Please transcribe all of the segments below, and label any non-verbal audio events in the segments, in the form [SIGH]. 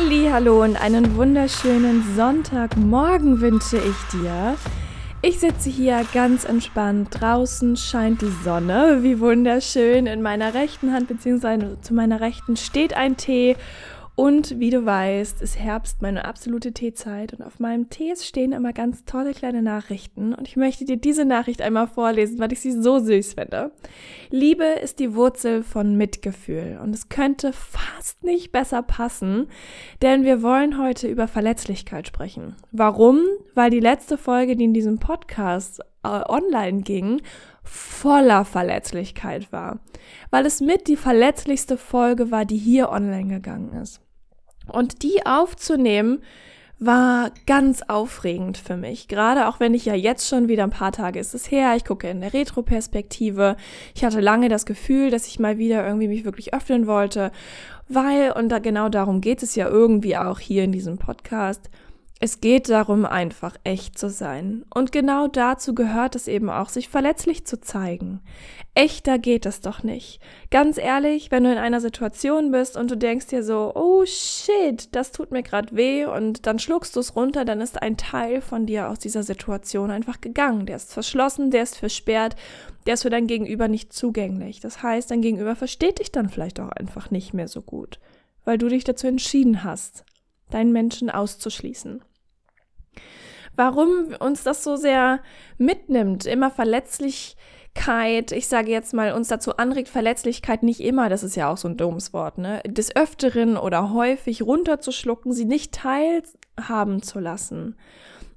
Hallo und einen wunderschönen Sonntagmorgen wünsche ich dir. Ich sitze hier ganz entspannt. Draußen scheint die Sonne. Wie wunderschön. In meiner rechten Hand bzw. zu meiner rechten steht ein Tee und wie du weißt, ist Herbst meine absolute Teezeit und auf meinem Tee stehen immer ganz tolle kleine Nachrichten und ich möchte dir diese Nachricht einmal vorlesen, weil ich sie so süß finde. Liebe ist die Wurzel von Mitgefühl und es könnte fast nicht besser passen, denn wir wollen heute über Verletzlichkeit sprechen. Warum? Weil die letzte Folge, die in diesem Podcast äh, online ging, voller Verletzlichkeit war. Weil es mit die verletzlichste Folge war, die hier online gegangen ist. Und die aufzunehmen, war ganz aufregend für mich. Gerade auch wenn ich ja jetzt schon wieder ein paar Tage ist es her, ich gucke in der Retroperspektive. Ich hatte lange das Gefühl, dass ich mal wieder irgendwie mich wirklich öffnen wollte, weil, und da genau darum geht es ja irgendwie auch hier in diesem Podcast, es geht darum, einfach echt zu sein. Und genau dazu gehört es eben auch, sich verletzlich zu zeigen. Echter geht es doch nicht. Ganz ehrlich, wenn du in einer Situation bist und du denkst dir so, oh shit, das tut mir gerade weh und dann schluckst du es runter, dann ist ein Teil von dir aus dieser Situation einfach gegangen. Der ist verschlossen, der ist versperrt, der ist für dein Gegenüber nicht zugänglich. Das heißt, dein Gegenüber versteht dich dann vielleicht auch einfach nicht mehr so gut, weil du dich dazu entschieden hast, deinen Menschen auszuschließen warum uns das so sehr mitnimmt, immer Verletzlichkeit, ich sage jetzt mal, uns dazu anregt, Verletzlichkeit nicht immer, das ist ja auch so ein dummes Wort, ne, des Öfteren oder häufig runterzuschlucken, sie nicht teilhaben zu lassen.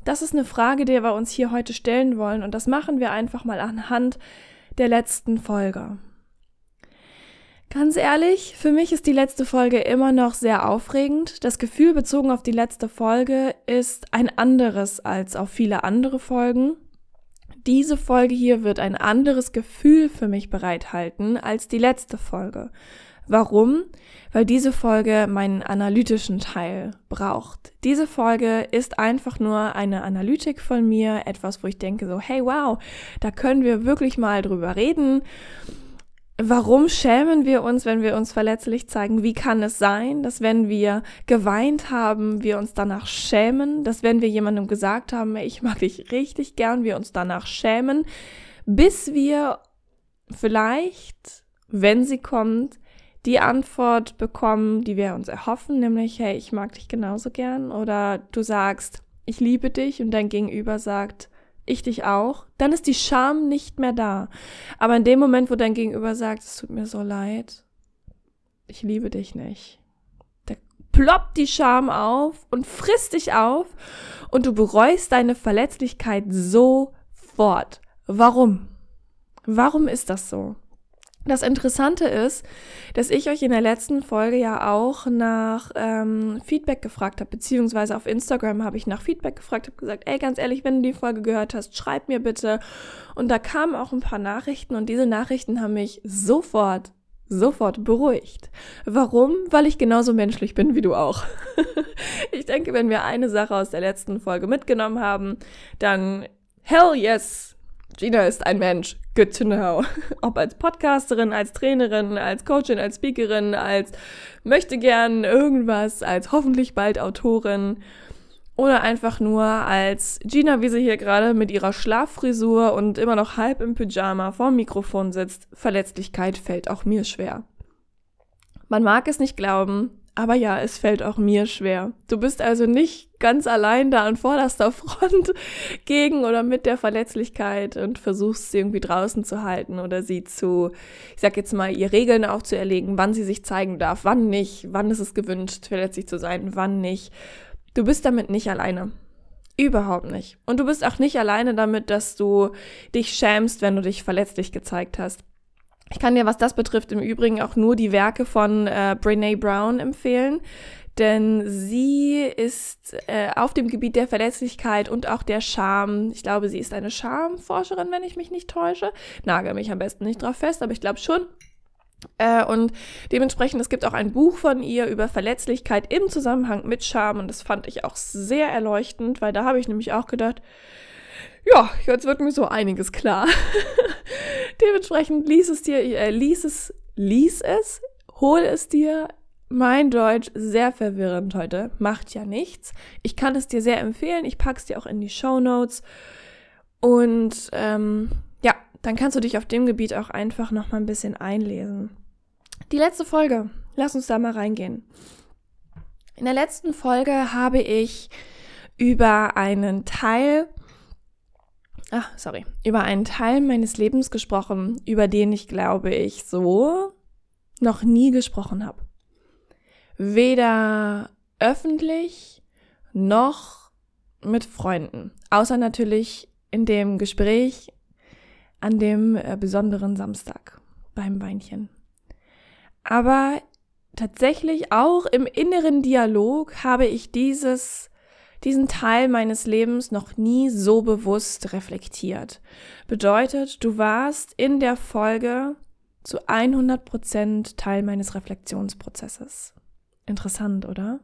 Das ist eine Frage, die wir uns hier heute stellen wollen und das machen wir einfach mal anhand der letzten Folge. Ganz ehrlich, für mich ist die letzte Folge immer noch sehr aufregend. Das Gefühl bezogen auf die letzte Folge ist ein anderes als auf viele andere Folgen. Diese Folge hier wird ein anderes Gefühl für mich bereithalten als die letzte Folge. Warum? Weil diese Folge meinen analytischen Teil braucht. Diese Folge ist einfach nur eine Analytik von mir, etwas, wo ich denke so, hey wow, da können wir wirklich mal drüber reden Warum schämen wir uns, wenn wir uns verletzlich zeigen? Wie kann es sein, dass wenn wir geweint haben, wir uns danach schämen? Dass wenn wir jemandem gesagt haben, ich mag dich richtig gern, wir uns danach schämen, bis wir vielleicht, wenn sie kommt, die Antwort bekommen, die wir uns erhoffen, nämlich, hey, ich mag dich genauso gern. Oder du sagst, ich liebe dich und dein Gegenüber sagt, ich dich auch, dann ist die Scham nicht mehr da. Aber in dem Moment, wo dein Gegenüber sagt, es tut mir so leid, ich liebe dich nicht, da ploppt die Scham auf und frisst dich auf und du bereust deine Verletzlichkeit sofort. Warum? Warum ist das so? Das Interessante ist, dass ich euch in der letzten Folge ja auch nach ähm, Feedback gefragt habe, beziehungsweise auf Instagram habe ich nach Feedback gefragt, habe gesagt, ey, ganz ehrlich, wenn du die Folge gehört hast, schreib mir bitte. Und da kamen auch ein paar Nachrichten und diese Nachrichten haben mich sofort, sofort beruhigt. Warum? Weil ich genauso menschlich bin wie du auch. [LAUGHS] ich denke, wenn wir eine Sache aus der letzten Folge mitgenommen haben, dann hell yes, Gina ist ein Mensch. Good to know. [LAUGHS] Ob als Podcasterin, als Trainerin, als Coachin, als Speakerin, als möchte gern irgendwas, als hoffentlich bald Autorin oder einfach nur als Gina, wie sie hier gerade mit ihrer Schlaffrisur und immer noch halb im Pyjama vorm Mikrofon sitzt. Verletzlichkeit fällt auch mir schwer. Man mag es nicht glauben, aber ja, es fällt auch mir schwer. Du bist also nicht ganz allein da an vorderster [LAUGHS] Front gegen oder mit der Verletzlichkeit und versuchst sie irgendwie draußen zu halten oder sie zu, ich sag jetzt mal, ihr Regeln aufzuerlegen, wann sie sich zeigen darf, wann nicht, wann ist es gewünscht, verletzlich zu sein, wann nicht. Du bist damit nicht alleine. Überhaupt nicht. Und du bist auch nicht alleine damit, dass du dich schämst, wenn du dich verletzlich gezeigt hast. Ich kann dir, was das betrifft, im Übrigen auch nur die Werke von äh, Brene Brown empfehlen. Denn sie ist äh, auf dem Gebiet der Verletzlichkeit und auch der Scham. Ich glaube, sie ist eine Schamforscherin, wenn ich mich nicht täusche. Nagel mich am besten nicht drauf fest, aber ich glaube schon. Äh, und dementsprechend, es gibt auch ein Buch von ihr über Verletzlichkeit im Zusammenhang mit Scham und das fand ich auch sehr erleuchtend, weil da habe ich nämlich auch gedacht, ja, jetzt wird mir so einiges klar. [LAUGHS] dementsprechend lies es dir, äh, lies es, lies es, hol es dir. Mein Deutsch sehr verwirrend heute, macht ja nichts. Ich kann es dir sehr empfehlen. Ich pack's dir auch in die Show Notes und ähm, ja, dann kannst du dich auf dem Gebiet auch einfach noch mal ein bisschen einlesen. Die letzte Folge, lass uns da mal reingehen. In der letzten Folge habe ich über einen Teil, ach, sorry, über einen Teil meines Lebens gesprochen, über den ich glaube ich so noch nie gesprochen habe. Weder öffentlich noch mit Freunden. Außer natürlich in dem Gespräch an dem äh, besonderen Samstag beim Weinchen. Aber tatsächlich auch im inneren Dialog habe ich dieses, diesen Teil meines Lebens noch nie so bewusst reflektiert. Bedeutet, du warst in der Folge zu 100 Prozent Teil meines Reflexionsprozesses. Interessant, oder?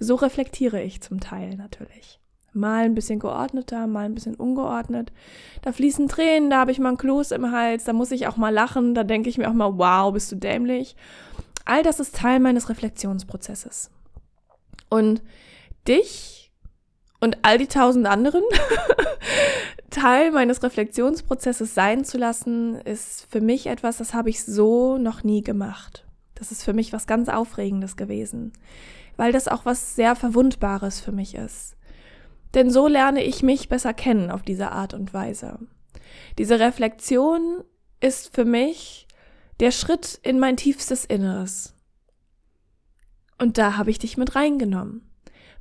So reflektiere ich zum Teil natürlich. Mal ein bisschen geordneter, mal ein bisschen ungeordnet. Da fließen Tränen, da habe ich mal ein Kloß im Hals, da muss ich auch mal lachen, da denke ich mir auch mal, wow, bist du dämlich. All das ist Teil meines Reflexionsprozesses. Und dich und all die tausend anderen [LAUGHS] Teil meines Reflexionsprozesses sein zu lassen, ist für mich etwas, das habe ich so noch nie gemacht. Das ist für mich was ganz Aufregendes gewesen, weil das auch was sehr Verwundbares für mich ist. Denn so lerne ich mich besser kennen auf diese Art und Weise. Diese Reflexion ist für mich der Schritt in mein tiefstes Inneres. Und da habe ich dich mit reingenommen.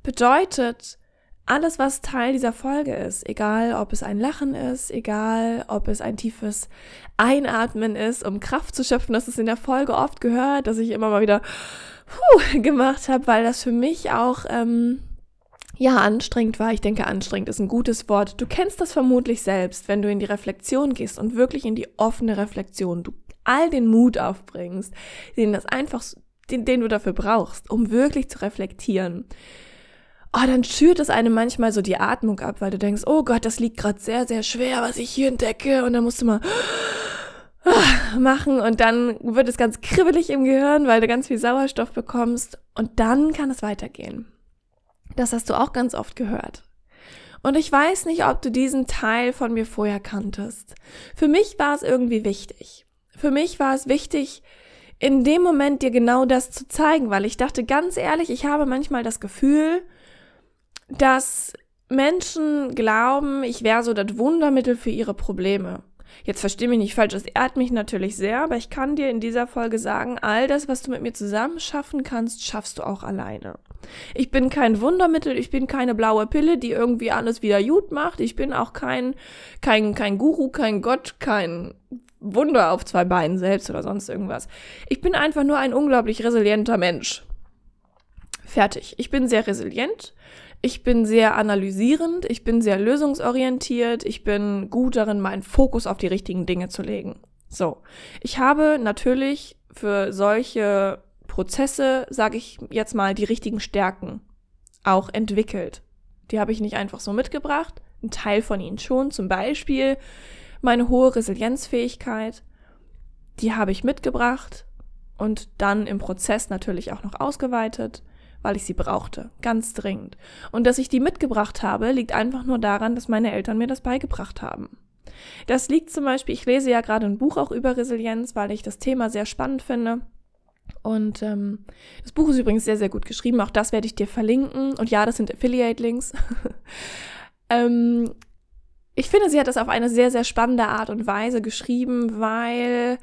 Bedeutet, alles, was Teil dieser Folge ist, egal ob es ein Lachen ist, egal ob es ein tiefes Einatmen ist, um Kraft zu schöpfen, das ist in der Folge oft gehört, dass ich immer mal wieder puh, [LAUGHS] gemacht habe, weil das für mich auch ähm, ja, anstrengend war. Ich denke, anstrengend ist ein gutes Wort. Du kennst das vermutlich selbst, wenn du in die Reflexion gehst und wirklich in die offene Reflexion, du all den Mut aufbringst, den das einfach, den, den du dafür brauchst, um wirklich zu reflektieren. Oh, dann schürt es einem manchmal so die Atmung ab, weil du denkst, oh Gott, das liegt gerade sehr, sehr schwer, was ich hier entdecke. Und dann musst du mal machen und dann wird es ganz kribbelig im Gehirn, weil du ganz viel Sauerstoff bekommst und dann kann es weitergehen. Das hast du auch ganz oft gehört. Und ich weiß nicht, ob du diesen Teil von mir vorher kanntest. Für mich war es irgendwie wichtig. Für mich war es wichtig, in dem Moment dir genau das zu zeigen, weil ich dachte ganz ehrlich, ich habe manchmal das Gefühl, dass Menschen glauben, ich wäre so das Wundermittel für ihre Probleme. Jetzt versteh mich nicht falsch, es ehrt mich natürlich sehr, aber ich kann dir in dieser Folge sagen, all das, was du mit mir zusammen schaffen kannst, schaffst du auch alleine. Ich bin kein Wundermittel, ich bin keine blaue Pille, die irgendwie alles wieder gut macht. Ich bin auch kein, kein, kein Guru, kein Gott, kein Wunder auf zwei Beinen selbst oder sonst irgendwas. Ich bin einfach nur ein unglaublich resilienter Mensch. Fertig. Ich bin sehr resilient. Ich bin sehr analysierend, ich bin sehr lösungsorientiert, ich bin gut darin, meinen Fokus auf die richtigen Dinge zu legen. So, ich habe natürlich für solche Prozesse, sage ich jetzt mal, die richtigen Stärken auch entwickelt. Die habe ich nicht einfach so mitgebracht, ein Teil von ihnen schon, zum Beispiel meine hohe Resilienzfähigkeit, die habe ich mitgebracht und dann im Prozess natürlich auch noch ausgeweitet, weil ich sie brauchte, ganz dringend. Und dass ich die mitgebracht habe, liegt einfach nur daran, dass meine Eltern mir das beigebracht haben. Das liegt zum Beispiel, ich lese ja gerade ein Buch auch über Resilienz, weil ich das Thema sehr spannend finde. Und ähm, das Buch ist übrigens sehr, sehr gut geschrieben. Auch das werde ich dir verlinken. Und ja, das sind Affiliate-Links. [LAUGHS] ähm, ich finde, sie hat das auf eine sehr, sehr spannende Art und Weise geschrieben, weil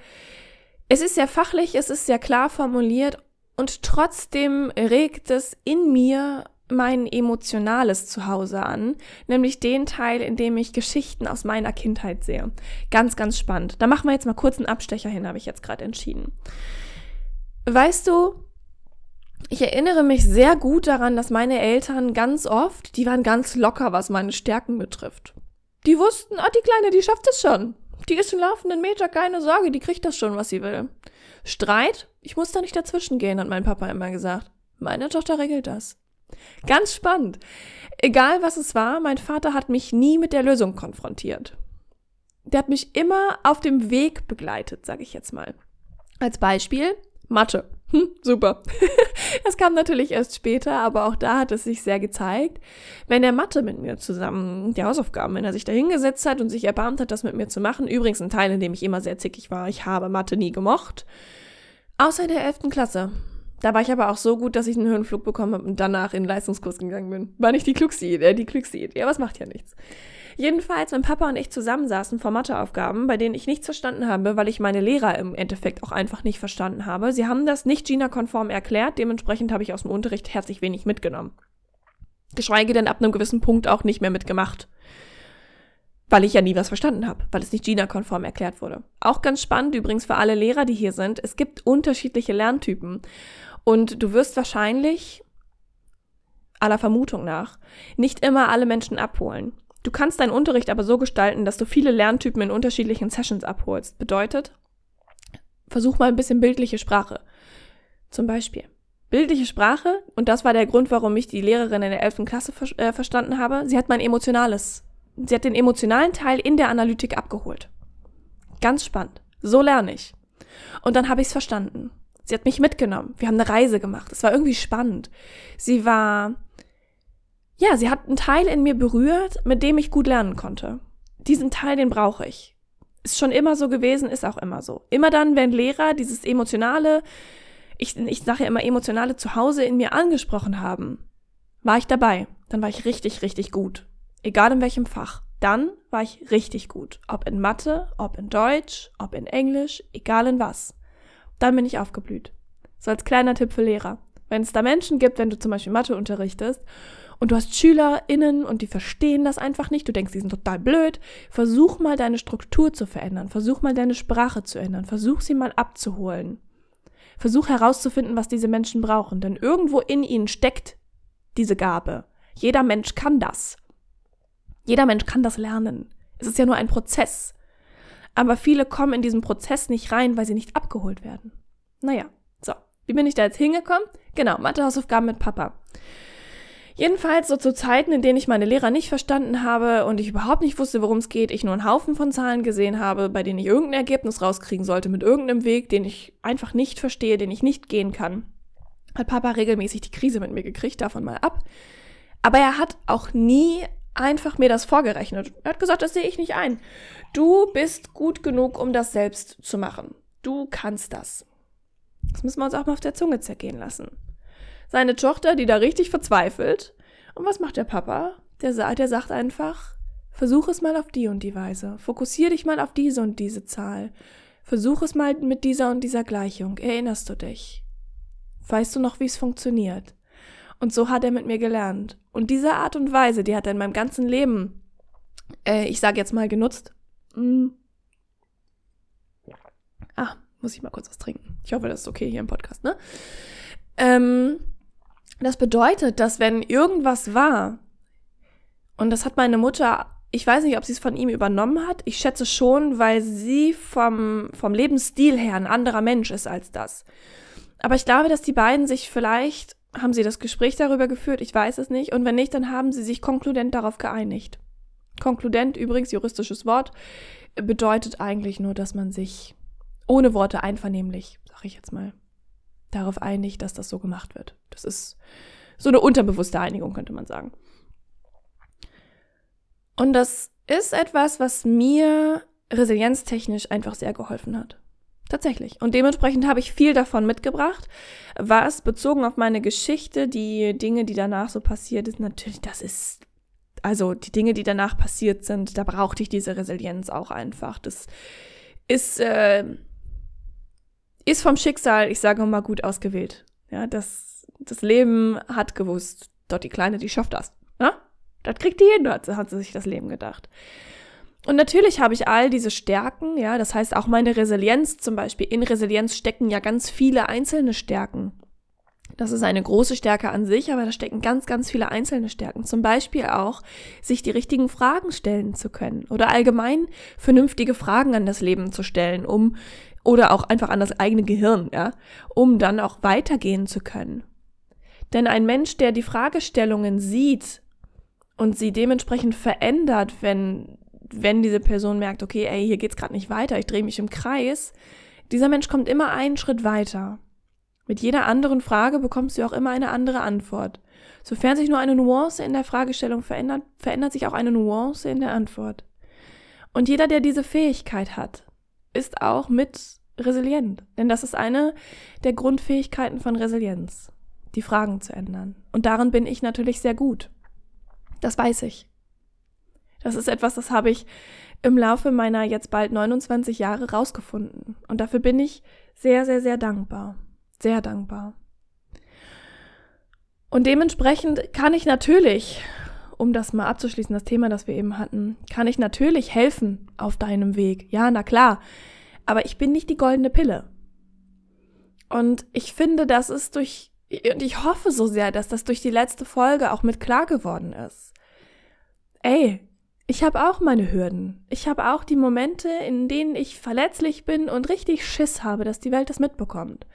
es ist sehr fachlich, es ist sehr klar formuliert und trotzdem regt es in mir mein emotionales Zuhause an, nämlich den Teil, in dem ich Geschichten aus meiner Kindheit sehe. Ganz, ganz spannend. Da machen wir jetzt mal kurz einen Abstecher hin, habe ich jetzt gerade entschieden. Weißt du, ich erinnere mich sehr gut daran, dass meine Eltern ganz oft, die waren ganz locker, was meine Stärken betrifft. Die wussten, ah, die Kleine, die schafft es schon. Die ist im laufenden Meter, keine Sorge, die kriegt das schon, was sie will. Streit, ich muss da nicht dazwischen gehen, hat mein Papa immer gesagt. Meine Tochter regelt das. Ganz spannend. Egal was es war, mein Vater hat mich nie mit der Lösung konfrontiert. Der hat mich immer auf dem Weg begleitet, sage ich jetzt mal. Als Beispiel Mathe. Hm, super. [LAUGHS] das kam natürlich erst später, aber auch da hat es sich sehr gezeigt. Wenn er Mathe mit mir zusammen, die Hausaufgaben, wenn er sich da hingesetzt hat und sich erbarmt hat, das mit mir zu machen, übrigens ein Teil, in dem ich immer sehr zickig war, ich habe Mathe nie gemocht, außer in der 11. Klasse. Da war ich aber auch so gut, dass ich einen Höhenflug bekommen habe und danach in den Leistungskurs gegangen bin. War nicht die klugste Idee, die klugste Idee, aber es macht ja nichts. Jedenfalls, wenn Papa und ich zusammensaßen vor Matheaufgaben, bei denen ich nichts verstanden habe, weil ich meine Lehrer im Endeffekt auch einfach nicht verstanden habe. Sie haben das nicht GINA-konform erklärt, dementsprechend habe ich aus dem Unterricht herzlich wenig mitgenommen. Geschweige denn ab einem gewissen Punkt auch nicht mehr mitgemacht. Weil ich ja nie was verstanden habe, weil es nicht GINA-konform erklärt wurde. Auch ganz spannend übrigens für alle Lehrer, die hier sind, es gibt unterschiedliche Lerntypen. Und du wirst wahrscheinlich, aller Vermutung nach, nicht immer alle Menschen abholen. Du kannst deinen Unterricht aber so gestalten, dass du viele Lerntypen in unterschiedlichen Sessions abholst. Bedeutet, versuch mal ein bisschen bildliche Sprache. Zum Beispiel. Bildliche Sprache, und das war der Grund, warum ich die Lehrerin in der 11. Klasse ver äh, verstanden habe, sie hat mein emotionales, sie hat den emotionalen Teil in der Analytik abgeholt. Ganz spannend. So lerne ich. Und dann habe ich es verstanden. Sie hat mich mitgenommen. Wir haben eine Reise gemacht. Es war irgendwie spannend. Sie war ja, sie hat einen Teil in mir berührt, mit dem ich gut lernen konnte. Diesen Teil, den brauche ich. Ist schon immer so gewesen, ist auch immer so. Immer dann, wenn Lehrer dieses emotionale, ich, ich sage ja immer emotionale Zuhause in mir angesprochen haben, war ich dabei. Dann war ich richtig, richtig gut. Egal in welchem Fach. Dann war ich richtig gut. Ob in Mathe, ob in Deutsch, ob in Englisch, egal in was. Dann bin ich aufgeblüht. So als kleiner Tipp für Lehrer. Wenn es da Menschen gibt, wenn du zum Beispiel Mathe unterrichtest und du hast SchülerInnen und die verstehen das einfach nicht, du denkst, die sind total blöd, versuch mal deine Struktur zu verändern, versuch mal deine Sprache zu ändern, versuch sie mal abzuholen. Versuch herauszufinden, was diese Menschen brauchen, denn irgendwo in ihnen steckt diese Gabe. Jeder Mensch kann das. Jeder Mensch kann das lernen. Es ist ja nur ein Prozess. Aber viele kommen in diesen Prozess nicht rein, weil sie nicht abgeholt werden. Naja. Wie bin ich da jetzt hingekommen? Genau, Mathehausaufgaben mit Papa. Jedenfalls so zu Zeiten, in denen ich meine Lehrer nicht verstanden habe und ich überhaupt nicht wusste, worum es geht, ich nur einen Haufen von Zahlen gesehen habe, bei denen ich irgendein Ergebnis rauskriegen sollte mit irgendeinem Weg, den ich einfach nicht verstehe, den ich nicht gehen kann, hat Papa regelmäßig die Krise mit mir gekriegt, davon mal ab. Aber er hat auch nie einfach mir das vorgerechnet. Er hat gesagt, das sehe ich nicht ein. Du bist gut genug, um das selbst zu machen. Du kannst das. Das müssen wir uns auch mal auf der Zunge zergehen lassen seine Tochter, die da richtig verzweifelt. Und was macht der Papa? Der, der sagt einfach, versuch es mal auf die und die Weise. Fokussier dich mal auf diese und diese Zahl. Versuch es mal mit dieser und dieser Gleichung. Erinnerst du dich? Weißt du noch, wie es funktioniert? Und so hat er mit mir gelernt. Und diese Art und Weise, die hat er in meinem ganzen Leben, äh, ich sage jetzt mal, genutzt. Mm. Muss ich mal kurz was trinken. Ich hoffe, das ist okay hier im Podcast, ne? Ähm, das bedeutet, dass wenn irgendwas war, und das hat meine Mutter, ich weiß nicht, ob sie es von ihm übernommen hat, ich schätze schon, weil sie vom, vom Lebensstil her ein anderer Mensch ist als das. Aber ich glaube, dass die beiden sich vielleicht, haben sie das Gespräch darüber geführt, ich weiß es nicht, und wenn nicht, dann haben sie sich konkludent darauf geeinigt. Konkludent, übrigens juristisches Wort, bedeutet eigentlich nur, dass man sich ohne Worte einvernehmlich, sag ich jetzt mal, darauf einigt, dass das so gemacht wird. Das ist so eine unterbewusste Einigung, könnte man sagen. Und das ist etwas, was mir resilienztechnisch einfach sehr geholfen hat. Tatsächlich. Und dementsprechend habe ich viel davon mitgebracht, was bezogen auf meine Geschichte, die Dinge, die danach so passiert ist, natürlich, das ist, also die Dinge, die danach passiert sind, da brauchte ich diese Resilienz auch einfach. Das ist, äh, ist vom Schicksal, ich sage mal, gut ausgewählt. Ja, das, das Leben hat gewusst, dort die Kleine, die schafft das. Ja? Das kriegt die hin, hat, hat sie sich das Leben gedacht. Und natürlich habe ich all diese Stärken, ja, das heißt auch meine Resilienz zum Beispiel. In Resilienz stecken ja ganz viele einzelne Stärken. Das ist eine große Stärke an sich, aber da stecken ganz, ganz viele einzelne Stärken. Zum Beispiel auch, sich die richtigen Fragen stellen zu können oder allgemein vernünftige Fragen an das Leben zu stellen, um oder auch einfach an das eigene Gehirn, ja, um dann auch weitergehen zu können. Denn ein Mensch, der die Fragestellungen sieht und sie dementsprechend verändert, wenn wenn diese Person merkt, okay, ey, hier geht's gerade nicht weiter, ich drehe mich im Kreis, dieser Mensch kommt immer einen Schritt weiter. Mit jeder anderen Frage bekommst du auch immer eine andere Antwort. Sofern sich nur eine Nuance in der Fragestellung verändert, verändert sich auch eine Nuance in der Antwort. Und jeder, der diese Fähigkeit hat, ist auch mit resilient. Denn das ist eine der Grundfähigkeiten von Resilienz, die Fragen zu ändern. Und darin bin ich natürlich sehr gut. Das weiß ich. Das ist etwas, das habe ich im Laufe meiner jetzt bald 29 Jahre rausgefunden. Und dafür bin ich sehr, sehr, sehr dankbar sehr dankbar. Und dementsprechend kann ich natürlich, um das mal abzuschließen, das Thema, das wir eben hatten, kann ich natürlich helfen auf deinem Weg. Ja, na klar. Aber ich bin nicht die goldene Pille. Und ich finde, das ist durch, und ich hoffe so sehr, dass das durch die letzte Folge auch mit klar geworden ist. Ey, ich habe auch meine Hürden. Ich habe auch die Momente, in denen ich verletzlich bin und richtig Schiss habe, dass die Welt das mitbekommt.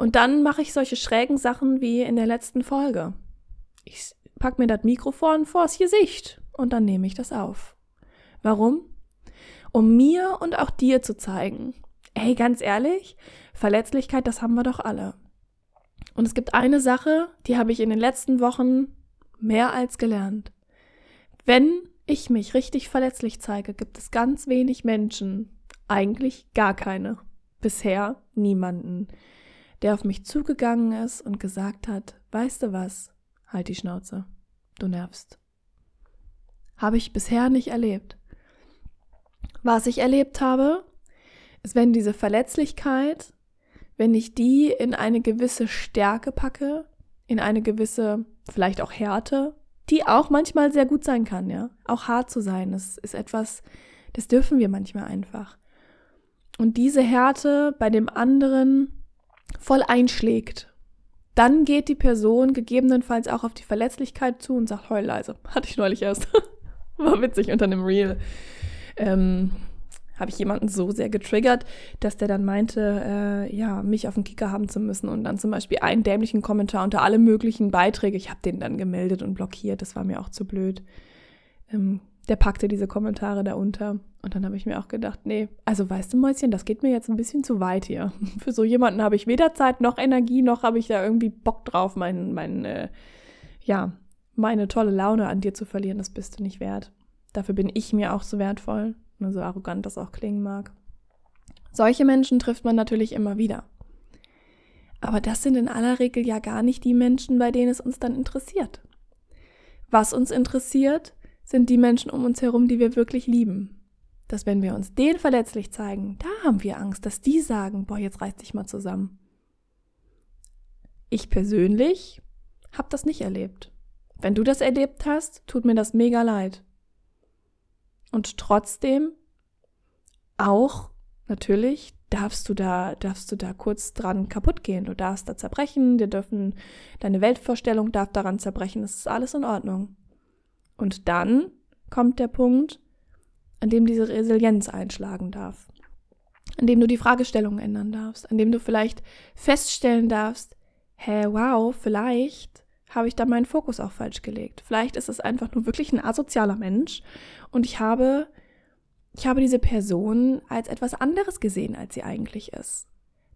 Und dann mache ich solche schrägen Sachen wie in der letzten Folge. Ich pack mir das Mikrofon vors Gesicht und dann nehme ich das auf. Warum? Um mir und auch dir zu zeigen, ey, ganz ehrlich, Verletzlichkeit, das haben wir doch alle. Und es gibt eine Sache, die habe ich in den letzten Wochen mehr als gelernt. Wenn ich mich richtig verletzlich zeige, gibt es ganz wenig Menschen, eigentlich gar keine, bisher niemanden, der auf mich zugegangen ist und gesagt hat, weißt du was, halt die Schnauze, du nervst. Habe ich bisher nicht erlebt. Was ich erlebt habe, ist, wenn diese Verletzlichkeit, wenn ich die in eine gewisse Stärke packe, in eine gewisse, vielleicht auch Härte, die auch manchmal sehr gut sein kann, ja. Auch hart zu sein, das ist etwas, das dürfen wir manchmal einfach. Und diese Härte bei dem anderen voll einschlägt, dann geht die Person gegebenenfalls auch auf die Verletzlichkeit zu und sagt, heul leise. [LAUGHS] Hatte ich neulich erst. [LAUGHS] War witzig unter einem Reel. Ähm, habe ich jemanden so sehr getriggert, dass der dann meinte, äh, ja, mich auf den Kicker haben zu müssen und dann zum Beispiel einen dämlichen Kommentar unter alle möglichen Beiträge. Ich habe den dann gemeldet und blockiert. Das war mir auch zu blöd. Ähm, der packte diese Kommentare da unter. Und dann habe ich mir auch gedacht, nee, also weißt du, Mäuschen, das geht mir jetzt ein bisschen zu weit hier. [LAUGHS] Für so jemanden habe ich weder Zeit noch Energie, noch habe ich da irgendwie Bock drauf, mein, mein, äh, ja, meine tolle Laune an dir zu verlieren. Das bist du nicht wert. Dafür bin ich mir auch so wertvoll, so arrogant das auch klingen mag. Solche Menschen trifft man natürlich immer wieder. Aber das sind in aller Regel ja gar nicht die Menschen, bei denen es uns dann interessiert. Was uns interessiert, sind die Menschen um uns herum, die wir wirklich lieben. Dass wenn wir uns denen verletzlich zeigen, da haben wir Angst, dass die sagen, boah, jetzt reiß dich mal zusammen. Ich persönlich habe das nicht erlebt. Wenn du das erlebt hast, tut mir das mega leid. Und trotzdem auch natürlich darfst du da darfst du da kurz dran kaputt gehen. Du darfst da zerbrechen, dir dürfen deine Weltvorstellung darf daran zerbrechen. Das ist alles in Ordnung. Und dann kommt der Punkt, an dem diese Resilienz einschlagen darf. An dem du die Fragestellung ändern darfst, an dem du vielleicht feststellen darfst, hä, wow, vielleicht habe ich da meinen Fokus auch falsch gelegt. Vielleicht ist es einfach nur wirklich ein asozialer Mensch und ich habe, ich habe diese Person als etwas anderes gesehen, als sie eigentlich ist.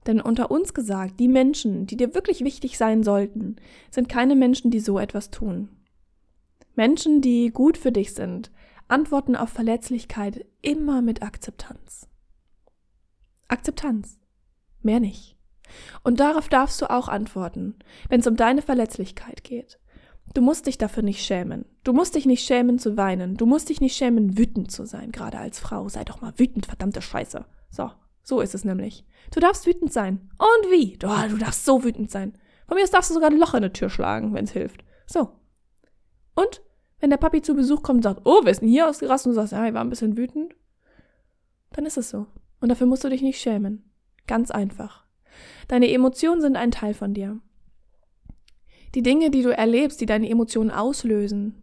Denn unter uns gesagt, die Menschen, die dir wirklich wichtig sein sollten, sind keine Menschen, die so etwas tun. Menschen, die gut für dich sind, antworten auf Verletzlichkeit immer mit Akzeptanz. Akzeptanz. Mehr nicht. Und darauf darfst du auch antworten, wenn es um deine Verletzlichkeit geht. Du musst dich dafür nicht schämen. Du musst dich nicht schämen zu weinen. Du musst dich nicht schämen, wütend zu sein, gerade als Frau. Sei doch mal wütend, verdammte Scheiße. So, so ist es nämlich. Du darfst wütend sein. Und wie? Du, du darfst so wütend sein. Von mir aus darfst du sogar ein Loch in eine Tür schlagen, wenn es hilft. So, und wenn der Papi zu Besuch kommt und sagt, oh, ist denn hier ausgerastet und du sagst, ja, ich war ein bisschen wütend, dann ist es so. Und dafür musst du dich nicht schämen. Ganz einfach. Deine Emotionen sind ein Teil von dir. Die Dinge, die du erlebst, die deine Emotionen auslösen,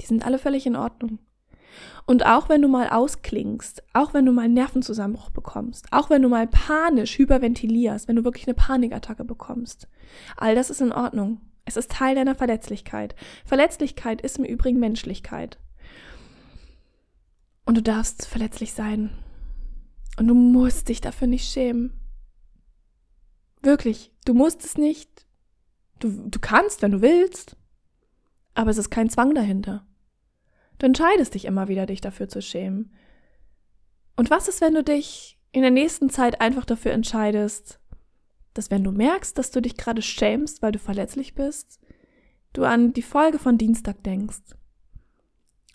die sind alle völlig in Ordnung. Und auch wenn du mal ausklingst, auch wenn du mal einen Nervenzusammenbruch bekommst, auch wenn du mal panisch hyperventilierst, wenn du wirklich eine Panikattacke bekommst, all das ist in Ordnung. Es ist Teil deiner Verletzlichkeit. Verletzlichkeit ist im Übrigen Menschlichkeit. Und du darfst verletzlich sein. Und du musst dich dafür nicht schämen. Wirklich, du musst es nicht. Du, du kannst, wenn du willst. Aber es ist kein Zwang dahinter. Du entscheidest dich immer wieder, dich dafür zu schämen. Und was ist, wenn du dich in der nächsten Zeit einfach dafür entscheidest, dass wenn du merkst, dass du dich gerade schämst, weil du verletzlich bist, du an die Folge von Dienstag denkst.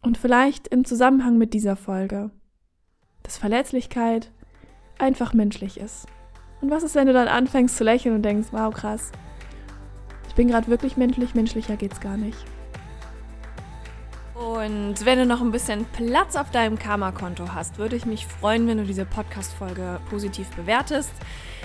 Und vielleicht im Zusammenhang mit dieser Folge, dass Verletzlichkeit einfach menschlich ist. Und was ist, wenn du dann anfängst zu lächeln und denkst, wow, krass, ich bin gerade wirklich menschlich, menschlicher geht's gar nicht. Und wenn du noch ein bisschen Platz auf deinem Karma-Konto hast, würde ich mich freuen, wenn du diese Podcast-Folge positiv bewertest.